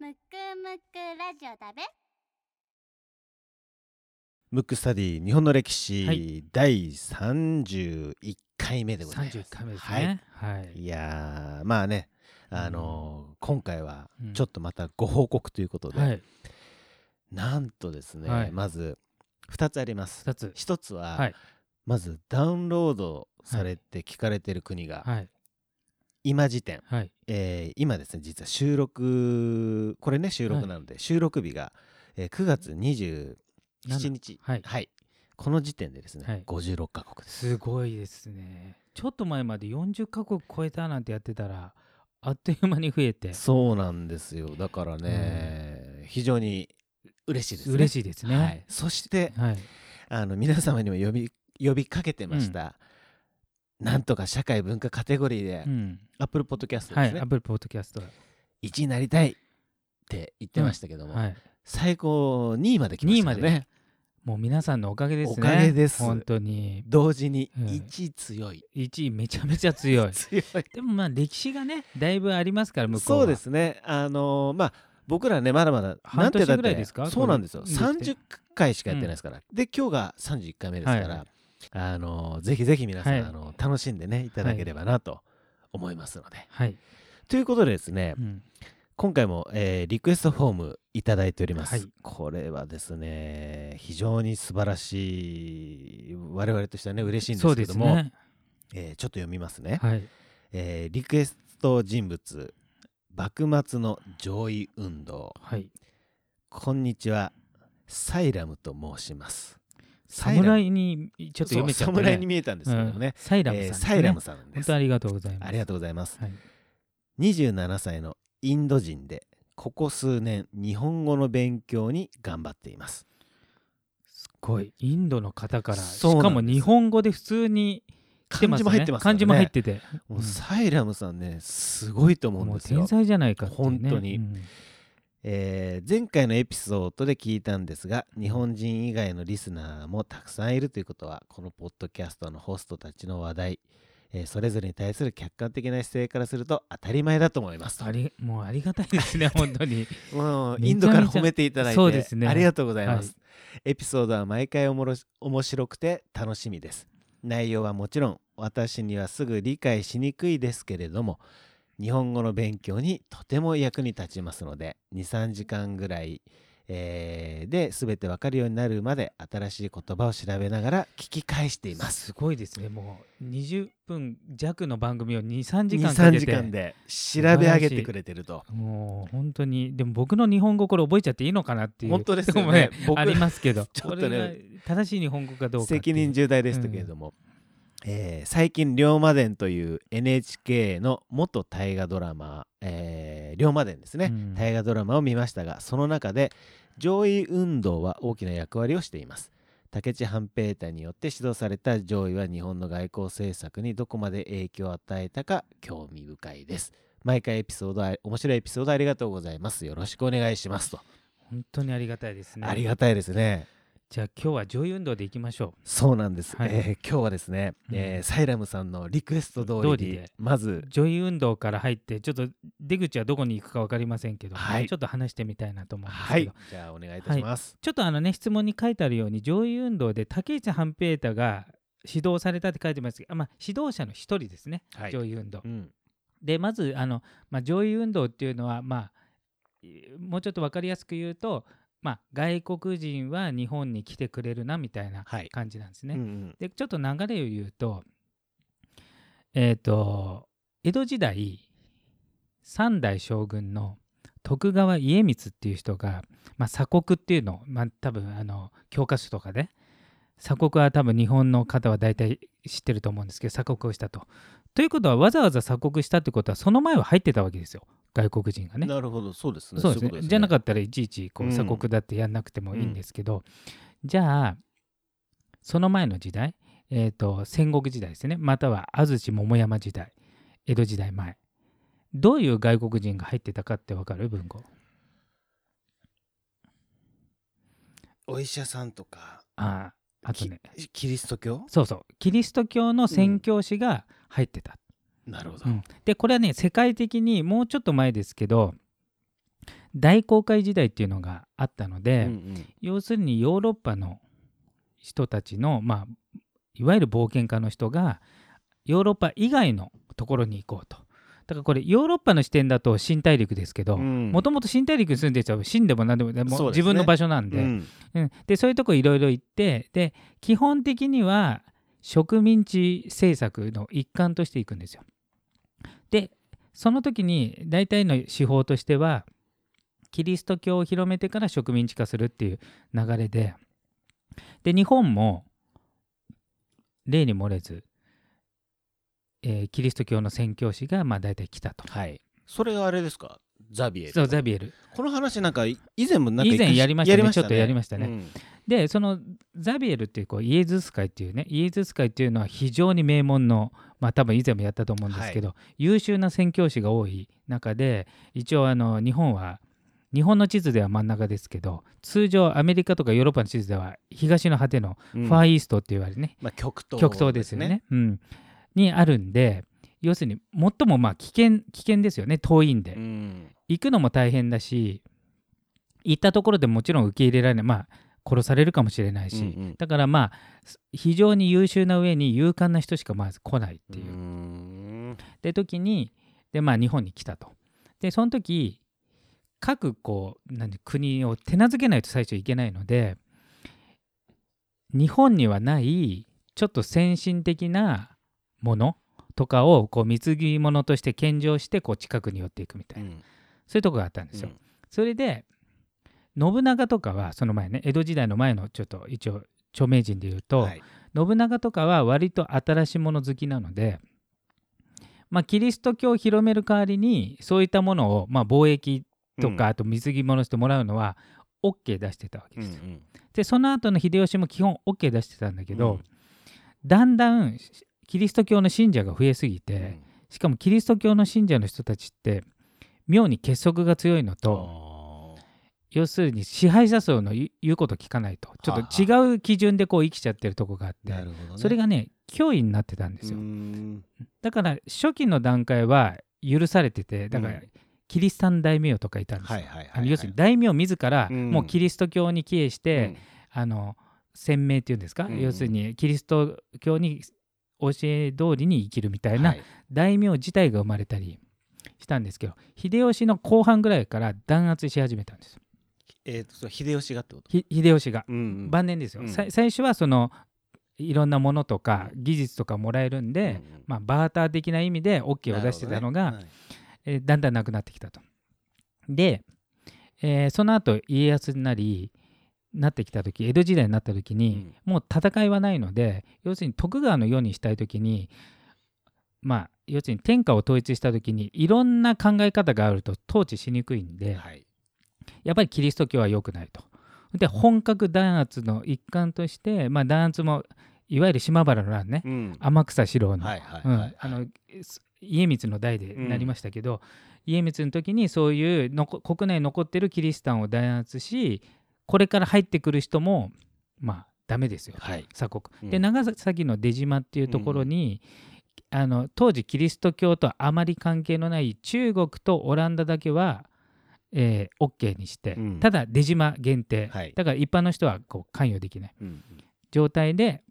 むくむくラジオだべムックスタディ日本の歴史、はい第31回目でございます31回目ですね。はい。いやーまあねあのー今回はうんちょっとまたご報告ということで、はい。なんとですね、はいまず2つあります二つ。1つは、はい。まずダウンロードされて聞かれてる国が、はい。今時点、はい。えー今ですね実は収録これね収録なので、収録日が、えー9月27日。はい。この時点でですね、はい。56カ国です。すごいですね。ちょっと前まで40カ国超えたなんてやってたら、あっという間に増えて、そうなんですよ。だからね、非常に嬉しいですね。嬉しいですね。はい、そしてはい。あの皆様にも呼び呼びかけてました、なんとか社会文化カテゴリーで、うん。Apple Podcast はい。ですね、Apple Podcast。1位になりたいって言ってましたけども、はい。最高2位まで来ましたよ2位まねもう皆さんのおかげですね。おかげです本当に。同時にうん1位強い、1位めちゃめちゃ強い。強いでもまあ歴史がね、だいぶありますから、向こうは。そうですねあのーまあ僕らねまだまだ半年ぐらいですか？そうなんですよこれできて30回しかやってないですから、で今日が31回目ですから、はいあのーぜひぜひ皆さん、はいあの楽しんでねいただければなと思いますので、はい。ということでですね、うん今回も、えーリクエストフォームいただいております、はいこれはですね非常に素晴らしい我々としてはね嬉しいんですけども、すね。えーちょっと読みますね、はい。えーリクエスト人物幕末の上位運動はい。こんにちはサイラムと申します侍にちょっと読めちゃった、ね。侍に見えたんですけどもうん。ね、サイラムさんですね、えーサイラムさんです。本当ありがとうございます。ありがとうございます。はい。27歳のインド人でここ数年日本語の勉強に頑張っています。すごい。インドの方から、しかも日本語で普通に来てます、ね、漢字も入ってますね。漢字も入ってて。もううんサイラムさんねすごいと思うんですよ。天、才じゃないかね。本当に。うんえー前回のエピソードで聞いたんですが日本人以外のリスナーもたくさんいるということはこのポッドキャストのホストたちの話題、えーそれぞれに対する客観的な姿勢からすると当たり前だと思います。とありもうありがたいですね、本当に。もうインドから褒めていただいてね。ありがとうございます、はエピソードは毎回おもろし面白くて楽しみです。内容はもちろん私にはすぐ理解しにくいですけれども日本語の勉強にとても役に立ちますので23時間ぐらい、えーで全てわかるようになるまで新しい言葉を調べながら聞き返していますすごいですね。もう20分弱の番組を2、3時間か23けて。時間で調べ上げてくれてるともう本当に、でも僕の日本語これ覚えちゃっていいのかなっていう。本当ですよねね僕ありますけど、ちょっとね正しい日本語かどうか。責任重大でしたけれども、えー最近「龍馬伝」という NHK の元大河ドラマ「えー龍馬伝」ですね、うん。大河ドラマを見ましたがその中で上位運動は大きな役割をしています。武智半平太によって指導された上位は日本の外交政策にどこまで影響を与えたか興味深いです。毎回エピソードあ面白いエピソードありがとうございます。よろしくお願いしますと、本当にありがたいですね。ありがたいですねじゃあ今日は上位運動でいきましょそうなんです、はい。えー今日はですね、うん。えーサイラムさんのリクエスト通りで。まずう。上位運動から入って、ちょっと出口はどこに行くか分かりませんけど、はい。ちょっと話してみたいなと思うんですはい。けど、じゃあお願いいたします、ちょっとあのね、質問に書いてあるように、上位運動で竹内半平太が指導されたって書いてます。けど、あまあ、指導者の一人ですね、はい。上位運動。うん。でまずあの、まあ、上位運動っていうのは、まあ、いもうちょっと分かりやすく言うとまあ、外国人は日本に来てくれるなみたいなはい感じなんですね。うんうんでちょっと流れを言うとえっ、と江戸時代三代将軍の徳川家光っていう人が、まあ、鎖国っていうのを、まあ、多分あの教科書とかで鎖国は多分日本の方は大体知ってると思うんですけど鎖国をしたと。ということはわざわざ鎖国したってことはその前は入ってたわけですよ外国人がね。なるほど。そうですね。そうですね。いことじゃなかったらいちいちこううん。鎖国だってやんなくてもいいんですけど、じゃあその前の時代、えー、と戦国時代ですね。または安土桃山時代江戸時代前。どういう外国人が入ってたかってわかる？文庫お医者さんとか。あああとね。きキリスト教？そうそう。キリスト教の宣教師が入ってた、なるほど、うん。でこれはね世界的にもうちょっと前ですけど大航海時代っていうのがあったので、うんうん。要するにヨーロッパの人たちの、まあ、いわゆる冒険家の人がヨーロッパ以外のところに行こうと。だからこれヨーロッパの視点だと新大陸ですけどうん。もともと新大陸に住んでる人は死んでも何でもでも自分の場所なんで,、うん。うん。でそういうとこいろいろ行ってで基本的には植民地政策の一環としていくんですよ。でその時に大体の手法としてはキリスト教を広めてから植民地化するっていう流れでで日本も例に漏れず、えーキリスト教の宣教師がまあ大体来たと。はい。それがあれですか？ザビエル。そうザビエル。この話なんか以前もなんか以前やりましたね。ちょっとやりましたね。うんでそのザビエルっていうこうイエズス会っていうねイエズス会っていうのは非常に名門のまあ多分以前もやったと思うんですけど、優秀な宣教師が多い中で一応あの日本は日本の地図では真ん中ですけど通常アメリカとかヨーロッパの地図では東の果てのうん。ファーイーストって言われるね、まあ、極東極東ですよね、うん、にあるんで要するに最もまあ危険危険ですよね遠いんで、うん。行くのも大変だし行ったところでもちろん受け入れられない。まあ殺されるかもしれないし、うんうんだからまあ非常に優秀な上に勇敢な人しかまず来ないっていう。うで時にでまあ日本に来たと。でその時各こう何国を手なずけないと最初いけないので日本にはないちょっと先進的なものとかをこう貢ぎ物として献上してこう近くに寄っていくみたいな、うんそういうとこがあったんですよ。うんそれで信長とかはその前ね江戸時代の前のちょっと一応著名人で言うと、はい。信長とかは割と新しいもの好きなので、まあ、キリスト教を広める代わりにそういったものを、まあ、貿易とか、うん。あと貢ぎ物してもらうのは OK 出してたわけです。よ。うん。でその後の秀吉も基本 OK 出してたんだけど、うん。だんだんキリスト教の信者が増えすぎうん。て、しかもキリスト教の信者の人たちって妙に結束が強いのと、あ要するに支配者層の言うこと聞かないと。ちょっと違う基準でこう生きちゃってるとこがあってそれがね脅威になってたんですよ。だから初期の段階は許されててだからうんキリシタン大名とかいたんですよ、要するに大名自らうん。もうキリスト教に帰依して、うん。あの鮮明っていうんですか、うん。要するにキリスト教に教え通りに生きるみたいなはい。大名自体が生まれたりしたんですけど秀吉の後半ぐらいから弾圧し始めたんです。よえーとそれ秀吉がってこと？ひ秀吉が。うんうん。晩年ですよ、うん。さ最初はそのいろんなものとか技術とかもらえるんで、うんうん。まあ、バーター的な意味で OK を出してたのが、なるほどね。えーだんだんなくなってきたと。で、えーその後家康になりなってきた時江戸時代になった時に、もう戦いはないので要するに徳川の世にしたい時にまあ要するに天下を統一した時にいろんな考え方があると統治しにくいんで、はいやっぱりキリスト教は良くないと。で本格弾圧の一環として、まあ、弾圧もいわゆる島原の乱ね、うん。天草四郎の,、家光の代でなりましたけど、家光の時にそういうのこ国内に残ってるキリシタンを弾圧しこれから入ってくる人もまあダメですよ、はい。鎖国。うん。で長崎の出島っていうところに、あの当時キリスト教とあまり関係のない中国とオランダだけは、えー、OK にして、うん。ただ出島限定、はい。だから一般の人はこう関与できない。うん状態で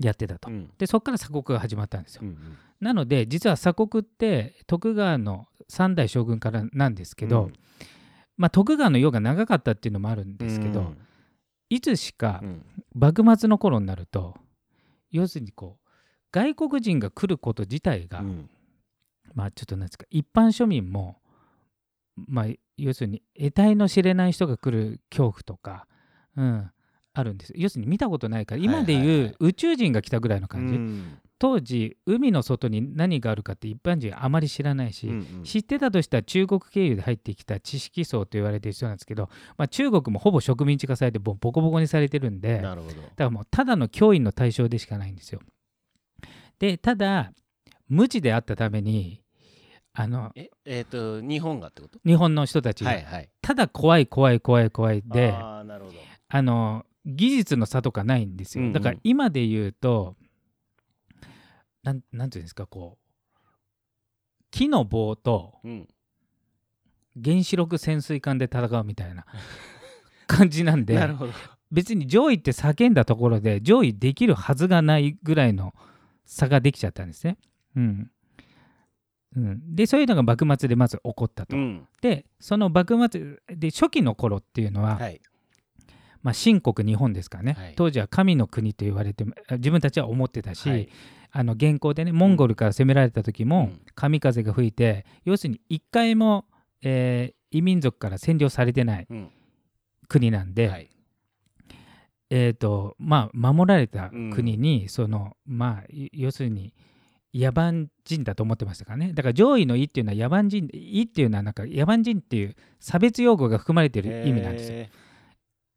やってたと。うん。でそこから鎖国が始まったんですよ。うんうん。なので実は鎖国って徳川の三代将軍からなんですけど、うん。まあ、徳川の世が長かったっていうのもあるんですけど、うん。いつしかうん。幕末の頃になると要するにこう外国人が来ること自体が、うん。まあちょっとなんですか一般庶民もまあ要するに得体の知れない人が来る恐怖とか、うん、あるんです。要するに見たことないから今ではいはい。はいいう宇宙人が来たぐらいの感じ、うん。当時海の外に何があるかって一般人あまり知らないし、うんうん。知ってたとしたら中国経由で入ってきた知識層と言われてる人なんですけど、まあ、中国もほぼ植民地化されてボボコボコにされてるんでだからもうただの脅威の対象でしかないんですよ。でただ無知であったためにあのええっ、と日本がってこと？日本の人たちが、はいはい。ただ怖い怖い怖い怖いであああなるほど。の技術の差とかないんですよ、うんうん。だから今で言うとなんなんていうんですかこう木の棒とうん。原子力潜水艦で戦うみたいな 感じなんでなるほど。別に上位って叫んだところで上位できるはずがないぐらいの差ができちゃったんですね。うんうん、でそういうのが幕末でまず起こったと。うん。でその幕末で初期の頃っていうのは、はい。まあ、秦国日本ですからね、はい。当時は神の国と言われて自分たちは思ってたし、はい。あの現行でねモンゴルから攻められた時も、うん。神風が吹いて要するに一回も、えー異民族から占領されてないうん。国なんで、はい。えーとまあ、守られた国に、そのまあい要するに野蛮人だと思ってましたからね。だから上位の「位っていうのは野蛮人「位っていうのはなんか野蛮人っていう差別用語が含まれてる意味なんですよ。へ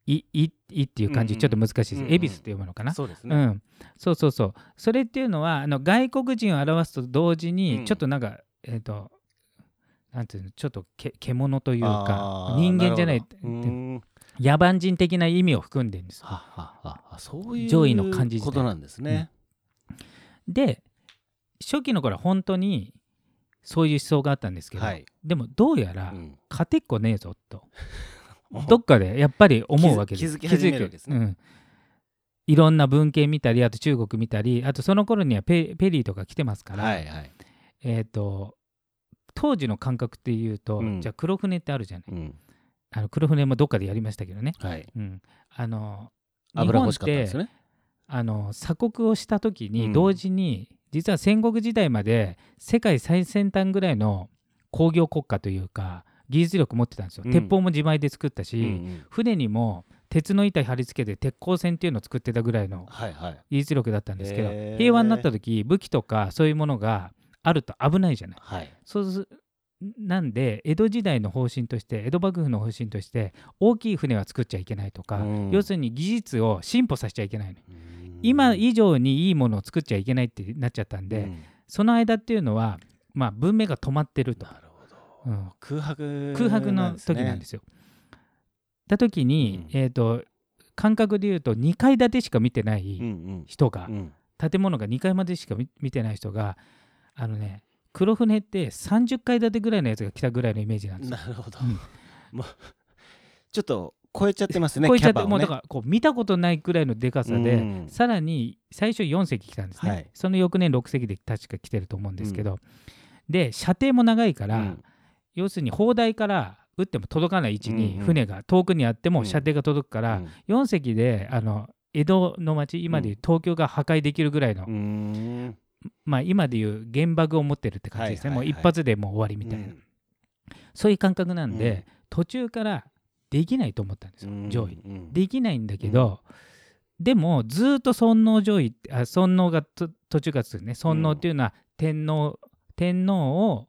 いいいっていう漢字うんうん。ちょっと難しいです。恵比寿って読むのかな？ーそうですね、うん、そうそうそう。それっていうのはあの外国人を表すと同時うん。にちょっとなんか、えっ、となんていうの？ちょっとけ獣というか人間じゃない野蛮人的な意味を含んでるんですよ。はははは。そういう上位の漢字自体ことなんですね、で初期の頃は本当にそういう思想があったんですけど、はい、でもどうやらうん。勝てっこねえぞと、どっかでやっぱり思うわけです。気づ気づき始めるわけですね。うん。いろんな文献見たりあと中国見たりあとその頃にはペペリーとか来てますから、はいはい、えっ、と当時の感覚っていうと、うん。じゃあ黒船ってあるじゃない。うん。あの黒船もどっかでやりましたけどね、はい、うん、あの油欲しかったん日本ってですよねあの鎖国をした時うん。に同時に、実は戦国時代まで世界最先端ぐらいの工業国家というか技術力持ってたんですよ、うん。鉄砲も自前で作ったし、うんうん。船にも鉄の板貼り付けて鉄鋼船っていうのを作ってたぐらいのはいはい。技術力だったんですけど、へー。平和になった時武器とかそういうものがあると危ないじゃない。はい。そうすなんで江戸時代の方針として江戸幕府の方針として大きい船は作っちゃいけないとか、うん。要するに技術を進歩させちゃいけないの、うん。今以上にいいものを作っちゃいけないってなっちゃったんで、うん。その間っていうのは、まあ、文明が止まってると。な、るほど。うん。空白空白の時なんですすよ。だ時に、うん。えー、と感覚で言うと2階建てしか見てない人が、うん。うん。建物が2階までしか見見てない人があのね黒船って30階建てぐらいのやつが来たぐらいのイメージなんですよ。なるほど、うん。もうちょっと超えちゃってますねこういっちゃって、ね。もうだからこう見たことないくらいのでかさで、うん。さらに最初4隻来たんですね、はい。その翌年6隻で確か来てると思うんですけど、で射程も長いから、うん。要するに砲台から撃っても届かない位置にうんうん。船が遠くにあってうん。も射程が届くから、うん。4隻であの江戸の町今でいう東京が破壊できるぐらいの、まあ今でいう原爆を持ってるって感じですね、はいはいはい。もう一発でもう終わりみたいな、そういう感覚なんで、途中からできないと思ったんですよ、うん。上位。うん。できないんだけど、でもずっと尊皇上位あ尊皇がと途中からするね。尊皇っていうのは天皇、天皇を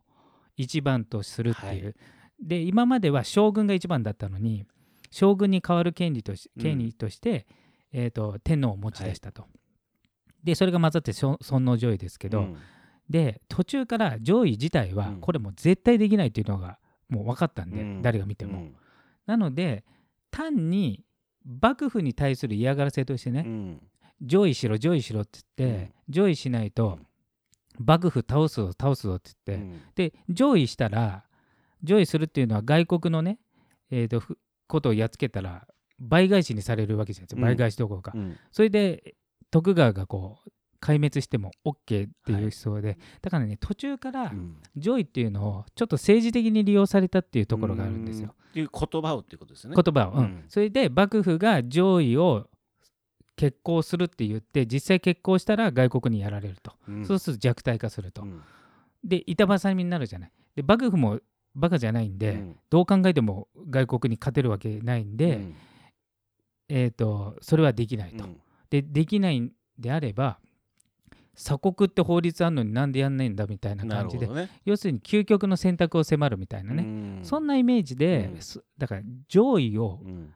一番とするっていう、はい。で今までは将軍が一番だったのに将軍に代わる権利としうん。権利として、えー、と天皇を持ち出したと。でそれが混ざって尊尊皇上位ですけど、うん。で途中から上位自体はうん。これもう絶対できないっていうのがもう分かったんで、うん。誰が見ても。うん。なので単に幕府に対する嫌がらせとしてね、うん。上位しろ上位しろって言って、上位しないと幕府倒すぞ倒すぞって言って、うん。で上位したら上位するっていうのは外国のね、えー、とふことをやっつけたら倍返しにされるわけじゃないですか。うん。倍返しどころか、うん。それで徳川がこう壊滅しても OK っていうはい。思想で、だからね途中からうん。上位っていうのをちょっと政治的に利用されたっていうところがあるんですよ。うん。っていう言葉をっていうことですよね。言葉を、うん。うん。それで幕府が上位を決行するって言って実際決行したら外国にやられると、うん。そうすると弱体化すると、うん。で板挟みになるじゃない。で幕府もバカじゃないんで、うん。どう考えても外国に勝てるわけないんで、うん。えー、とそれはできないと、うんでできないんであれば鎖国って法律あんのになんでやんないんだみたいな感じで、ね。要するに究極の選択を迫るみたいなね、ねそんなイメージで、うん。そだから上位をうん。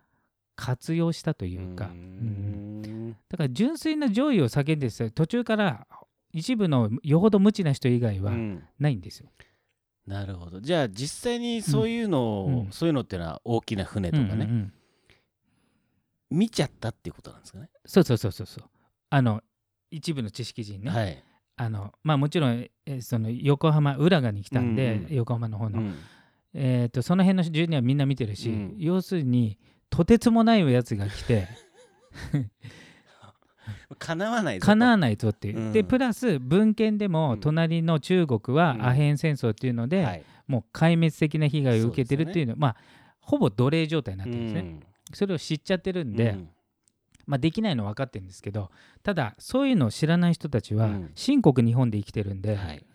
活用したというか、うだから純粋な上位を叫んでで途中から一部のよほど無知な人以外はうん。ないんですよ。なるほど。じゃあ実際にそういうのを、うん。そういうのっていうのは大きな船とかね、うんうんうん見ちゃったっていうことなんですかね？そうそうそうそうそう。あの一部の知識人ね、はい。あのまあもちろん、えーその横浜浦賀に来たんで、うん。うん横浜の方の、うん。えー、とその辺の住人はみんな見てるし、うん。要するにとてつもないやつが来て 叶わないぞと。かなわないぞっていう、うん。でプラス文献でもうん。隣の中国はうん。アヘン戦争っていうので、はい。もう壊滅的な被害を受けてるっていうのまあほぼ奴隷状態になってるんですね、うんそれを知っちゃってるんで、うん。まあ、できないのは分かってるんですけどただそういうのを知らない人たちはうん。新国日本で生きてるんで、はい。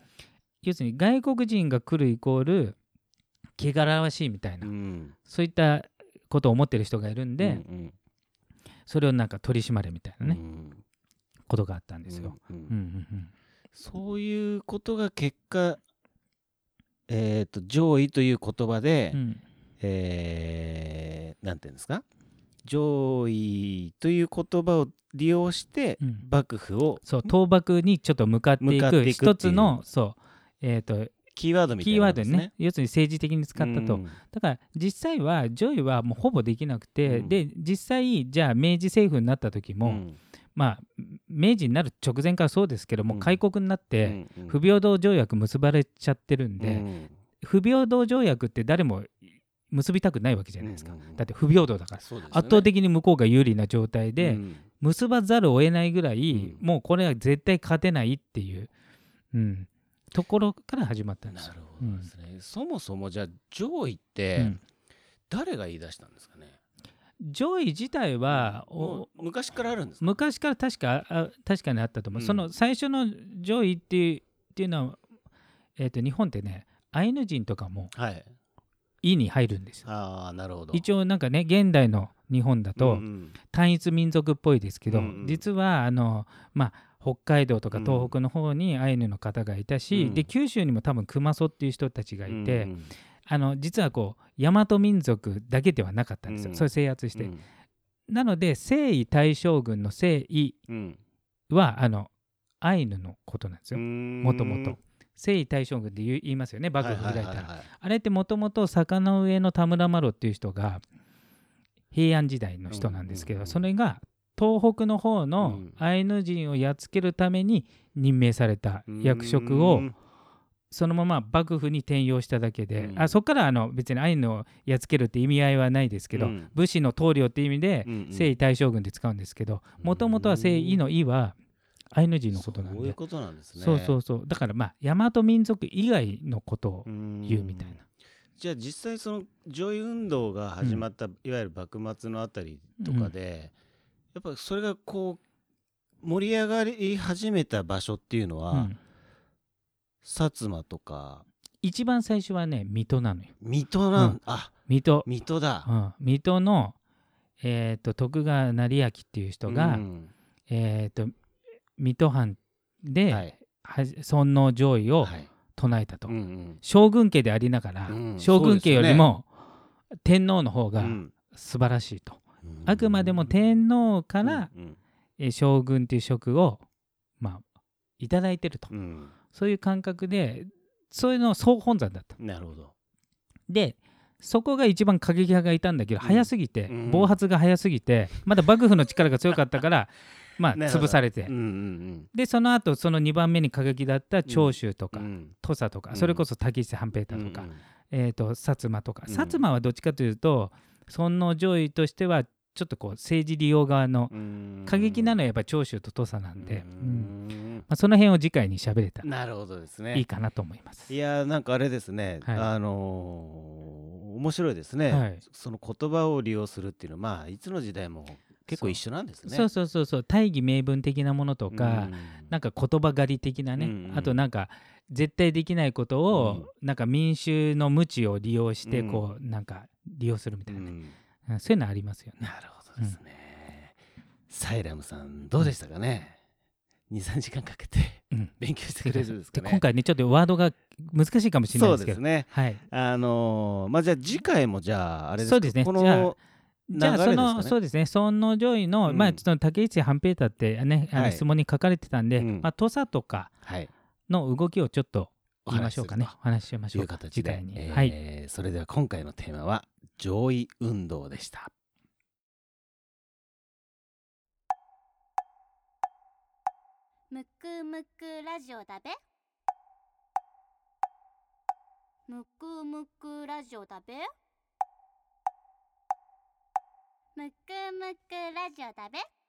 要するに外国人が来るイコール汚らわしいみたいな、うん。そういったことを思ってる人がいるんで、うんそれをなんか取り締まれみたいなね、うん。ことがあったんですよ。うんうん。うんうんうん。そういうことが結果、えー、と攘夷という言葉で、うんえーなんていうんですか？攘夷という言葉を利用してうん。幕府をそう倒幕にちょっと向かっていく一つのそう、えー、とキーワードみたいキーワードにね。なもんですね。要するに政治的に使ったと、うん。だから実際はジョイはもうほぼできなくて、うん。で実際じゃあ明治政府になった時も、うん。まあ明治になる直前からそうですけども、うん。開国になって、うんうん。不平等条約結ばれちゃってるんで、うん。不平等条約って誰も結びたくないわけじゃないですか、うんうんうん。だって不平等だから、ね。圧倒的に向こうが有利な状態で、うん。結ばざるを得ないぐらい、うん。もうこれは絶対勝てないっていう、うん、ところから始まったんですよ。なるほどですね、そもそもじゃあ上位っうてん。誰が言い出したんですかね、上位自体は、昔からあるんですか？昔から確かあ確かにあったと思う、うん。その最初の上位っていうっていうのは、えー、と日本ってねアイヌ人とかもはい意に入るんですよ。ああなるほど。一応なんかね現代の日本だと、うんうん。単一民族っぽいですけど、うんうん。実はあの、まあ、北海道とかうん。東北の方にアイヌの方がいたし、うん。で九州にも多分熊曽っていう人たちがいて、うんあの実はこう大和民族だけではなかったんですよ、うん。それ制圧して。うん。なので征夷大将軍の征夷うん。はあのアイヌのことなんですよ。ももともと。征夷大将軍って言いますよね幕府開いたら、あれってもともと坂の上の田村麻呂っていう人が平安時代の人なんですけど、それが東北の方のうん。アイヌ人をやっつけるために任命された役職をうん。そのまま幕府に転用しただけで、うん。あそこからあの別にアイヌをやっつけるって意味合いはないですけど、うん。武士の棟梁って意味で征夷大将軍で使うんですけどもともとは征夷の夷はアイヌ人のことなんで。そういうことなんですね。そうそうそう。だからまあ大和民族以外のことを言言うみたいな。じゃあ実際その上位運動が始まった、いわゆる幕末のあたりとかで、やっぱそれがこう盛り上がり始めた場所っていうのは、うん。薩摩とか。一番最初はね水戸なのよ。水戸なん、うん。あ水戸、水戸だ、うん、水戸の、えー、と徳川成明っていう人が、うん。えー、と水戸藩で、はい。は尊王攘夷をはい。唱えたと、うんうん。将軍家でありながら、うん将軍家よりも天皇の方がうん。素晴らしいと、あくまでも天皇から、うんえー将軍という職をまあいただいてると、うん。そういう感覚でそういうの総本山だった。なるほど。でそこが一番過激派がいたんだけど、うん。早すぎて、うん。暴発が早すぎてまだ幕府の力が強かったから まあ潰されて、うんうんでその後その2番目に過激だった長州とか、うん。うん土佐とか、うん。それこそ滝下半平太とか、うんえー、と薩摩とか、うん。薩摩はどっちかというと尊王攘夷としてはちょっとこう政治利用側のうん。過激なのはやっぱり長州と土佐なんで、ううん。んあ、その辺を次回に喋れたらなるほどですね。いいかなと思います。いやーなんかあれですね、はい。あのー面白いですね、はい。その言葉を利用するっていうのはまあいつの時代も結構一緒なんですね。そうそうそうそう。大義名分的なものとか、うん。なんか言葉狩り的なね、うんうん。あとなんか絶対できないことを、なんか民衆の無知を利用してうん。こう、なんか利用するみたいな、うん。うんそういうのありますよね。なるほどですね。サイラムさんどうでしたかね、23時間かけてうん。勉強してくれるんですかね？で今回ねちょっとワードが難しいかもしれないそうですけど。ですね。はい、あのーまあじゃあ次回もじゃああれですか？そうですね。こじゃあのじゃあその、ね。そうですね。尊王攘夷の、うん。まあちょっと竹内半平太ってねあはい。の質問に書かれてたんで、うん。まあ土佐とかはい。の動きをちょっとお言いましょうかね。お話ししましというょうか。形で。次回に、えーはい。それでは今回のテーマは上位運動でした。むくむくラジオだべ。むくむくラジオだべむくむくラジオだべ。